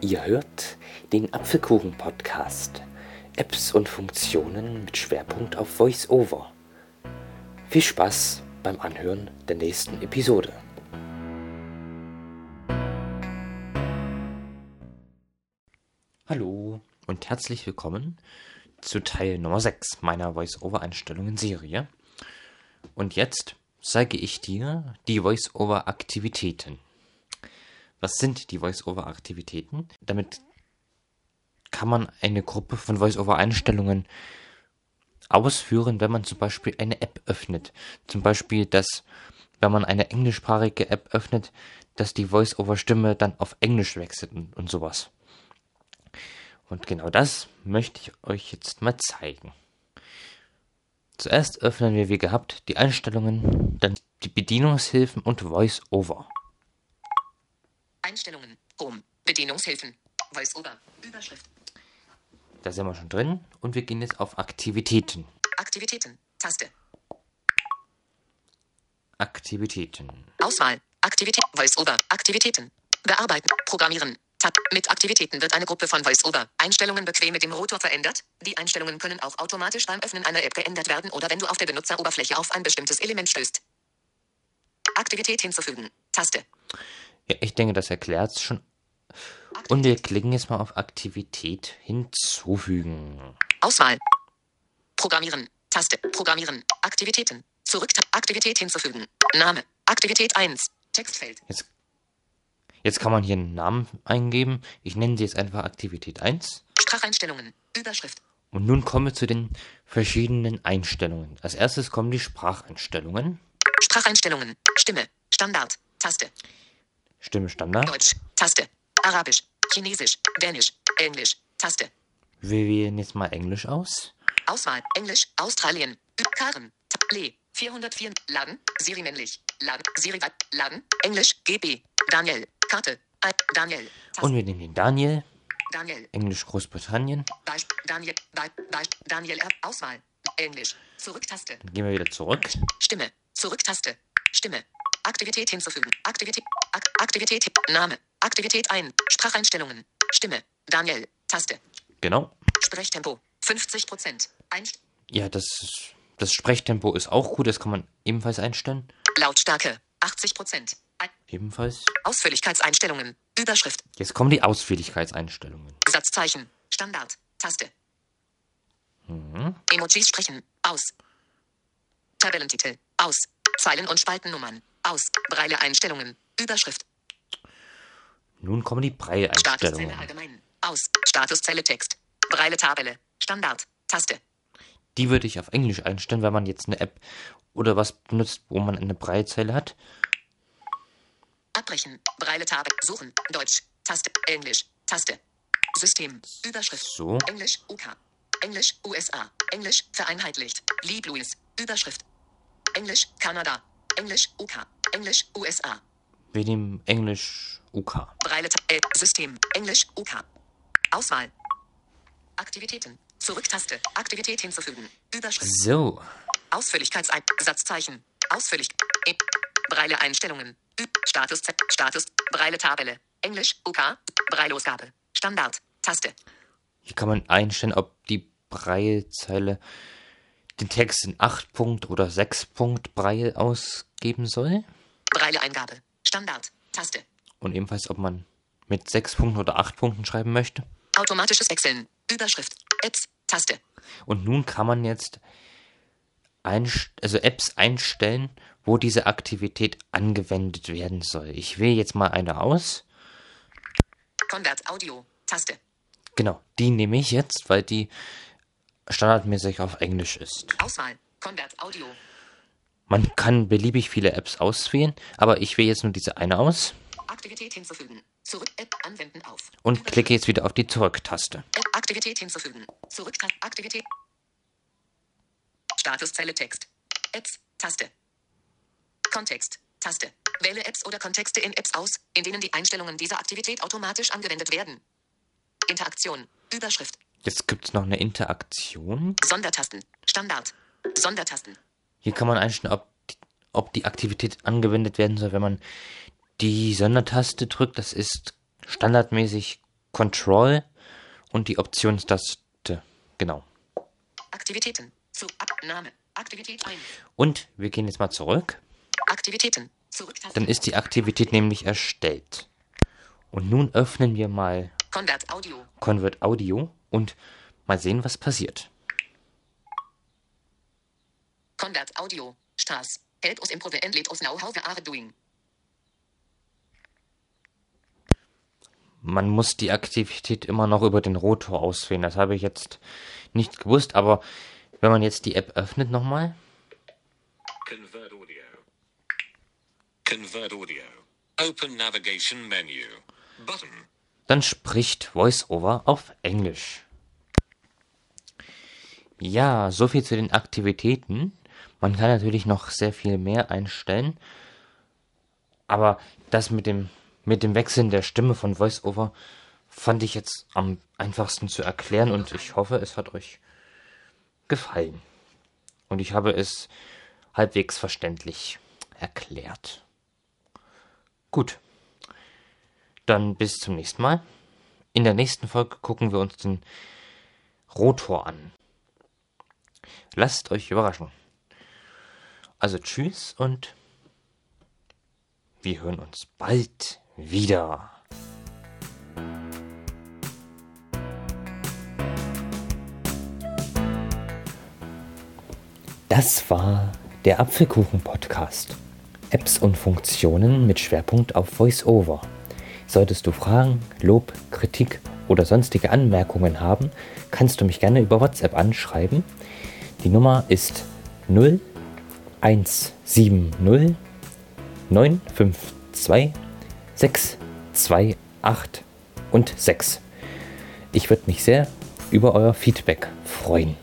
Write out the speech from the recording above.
Ihr hört den Apfelkuchen-Podcast. Apps und Funktionen mit Schwerpunkt auf VoiceOver. Viel Spaß beim Anhören der nächsten Episode. Hallo und herzlich willkommen zu Teil Nummer 6 meiner VoiceOver-Einstellungen-Serie. Und jetzt zeige ich dir die VoiceOver-Aktivitäten. Was sind die Voice-Over-Aktivitäten? Damit kann man eine Gruppe von Voice-Over-Einstellungen ausführen, wenn man zum Beispiel eine App öffnet. Zum Beispiel, dass, wenn man eine englischsprachige App öffnet, dass die Voice-Over-Stimme dann auf Englisch wechselt und, und sowas. Und genau das möchte ich euch jetzt mal zeigen. Zuerst öffnen wir wie gehabt die Einstellungen, dann die Bedienungshilfen und Voice-Over. Einstellungen. Home. Bedienungshilfen. Voice-Over. Überschrift. Da sind wir schon drin und wir gehen jetzt auf Aktivitäten. Aktivitäten. Taste. Aktivitäten. Auswahl. Aktivität. Voice-Over. Aktivitäten. Bearbeiten. Programmieren. Tab. Mit Aktivitäten wird eine Gruppe von Voice-Over. Einstellungen bequem mit dem Rotor verändert. Die Einstellungen können auch automatisch beim Öffnen einer App geändert werden oder wenn du auf der Benutzeroberfläche auf ein bestimmtes Element stößt. Aktivität hinzufügen. Taste. Ja, ich denke, das erklärt es schon. Und wir klicken jetzt mal auf Aktivität hinzufügen. Auswahl. Programmieren. Taste. Programmieren. Aktivitäten. Zurück. Aktivität hinzufügen. Name. Aktivität 1. Textfeld. Jetzt, jetzt kann man hier einen Namen eingeben. Ich nenne sie jetzt einfach Aktivität 1. Spracheinstellungen. Überschrift. Und nun kommen wir zu den verschiedenen Einstellungen. Als erstes kommen die Spracheinstellungen. Spracheinstellungen. Stimme. Standard. Taste. Stimme Standard. Deutsch. Taste. Arabisch. Chinesisch. Dänisch. Englisch. Taste. Wir wählen jetzt mal Englisch aus. Auswahl. Englisch. Australien. Karen. Le. 404. Laden. Siri männlich. Laden. Siri. Laden. Englisch. GB. Daniel. Karte. Daniel. Taste. Und wir nehmen den Daniel. Daniel. Englisch Großbritannien. Beisp Daniel. Beisp Daniel. Auswahl. Englisch. Zurücktaste. Dann gehen wir wieder zurück. Stimme. Zurücktaste. Stimme. Aktivität hinzufügen. Aktivität. Ak Aktivität. Name. Aktivität ein. Spracheinstellungen. Stimme. Daniel. Taste. Genau. Sprechtempo. 50 Prozent. Einst Ja, das, das Sprechtempo ist auch gut. Das kann man ebenfalls einstellen. Lautstärke. 80 Prozent. Ebenfalls. Ausführlichkeitseinstellungen. Überschrift. Jetzt kommen die Ausführlichkeitseinstellungen. Satzzeichen. Standard. Taste. Emojis sprechen. Aus. Tabellentitel. Aus. Zeilen- und Spaltennummern. Aus. Breile-Einstellungen. Überschrift. Nun kommen die Statuszelle Breie-Einstellungen. allgemein. Aus. Statuszelle Text. Breile-Tabelle. Standard. Taste. Die würde ich auf Englisch einstellen, wenn man jetzt eine App oder was benutzt, wo man eine Breitzeile hat. Abbrechen. Breile-Tabelle. Suchen. Deutsch. Taste. Englisch. Taste. System. Überschrift. So. Englisch. UK. Englisch. USA. Englisch. Vereinheitlicht. Lieb Louis. Überschrift. Englisch. Kanada. Englisch. UK. Englisch. USA. Wir nehmen Englisch UK. Breile äh, System. Englisch. UK. Auswahl. Aktivitäten. Zurücktaste. Aktivität hinzufügen. Überschrift. So. Ausführlichkeitsein. Satzzeichen. Ausführlich. E Breile Einstellungen. Ü Status Z. Status. Breile Tabelle. Englisch. UK. Breilausgabe. Standard. Taste. Hier kann man einstellen, ob die Breilzeile den Text in 8 Punkt oder 6 Punkt Breil ausgeben soll. Breile Eingabe. Standard. Taste. Und ebenfalls, ob man mit 6 Punkten oder 8 Punkten schreiben möchte. Automatisches Wechseln. Überschrift. Apps. Taste. Und nun kann man jetzt also Apps einstellen, wo diese Aktivität angewendet werden soll. Ich wähle jetzt mal eine aus. Convert Audio. Taste. Genau, die nehme ich jetzt, weil die standardmäßig auf Englisch ist. Auswahl. Convert Audio. Man kann beliebig viele Apps auswählen, aber ich wähle jetzt nur diese eine aus Aktivität hinzufügen. Zurück App anwenden auf. und klicke jetzt wieder auf die Zurück-Taste. Aktivität hinzufügen. Zurück Aktivität. Statuszelle Text. Apps Taste. Kontext Taste. Wähle Apps oder Kontexte in Apps aus, in denen die Einstellungen dieser Aktivität automatisch angewendet werden. Interaktion. Überschrift. Jetzt gibt es noch eine Interaktion. Sondertasten. Standard. Sondertasten. Hier kann man einstellen, ob die, ob die Aktivität angewendet werden soll, wenn man die Sondertaste drückt. Das ist standardmäßig Control und die Optionstaste. Genau. Aktivitäten. Zu Abnahme. Aktivität 1. Und wir gehen jetzt mal zurück. Aktivitäten. Zurücktaste. Dann ist die Aktivität nämlich erstellt. Und nun öffnen wir mal Convert Audio. Convert Audio und mal sehen, was passiert. Convert Audio. Stars. Help us improve and let us know how we are doing. Man muss die Aktivität immer noch über den Rotor auswählen. Das habe ich jetzt nicht gewusst, aber wenn man jetzt die App öffnet nochmal, Convert audio. Convert audio. Open navigation menu. Button. Dann spricht VoiceOver auf Englisch. Ja, so viel zu den Aktivitäten. Man kann natürlich noch sehr viel mehr einstellen. Aber das mit dem, mit dem Wechseln der Stimme von VoiceOver fand ich jetzt am einfachsten zu erklären und ich hoffe, es hat euch gefallen. Und ich habe es halbwegs verständlich erklärt. Gut. Dann bis zum nächsten Mal. In der nächsten Folge gucken wir uns den Rotor an. Lasst euch überraschen. Also tschüss und wir hören uns bald wieder. Das war der Apfelkuchen-Podcast. Apps und Funktionen mit Schwerpunkt auf VoiceOver. Solltest du Fragen, Lob, Kritik oder sonstige Anmerkungen haben, kannst du mich gerne über WhatsApp anschreiben. Die Nummer ist 0170 952 628 und 6. Ich würde mich sehr über euer Feedback freuen.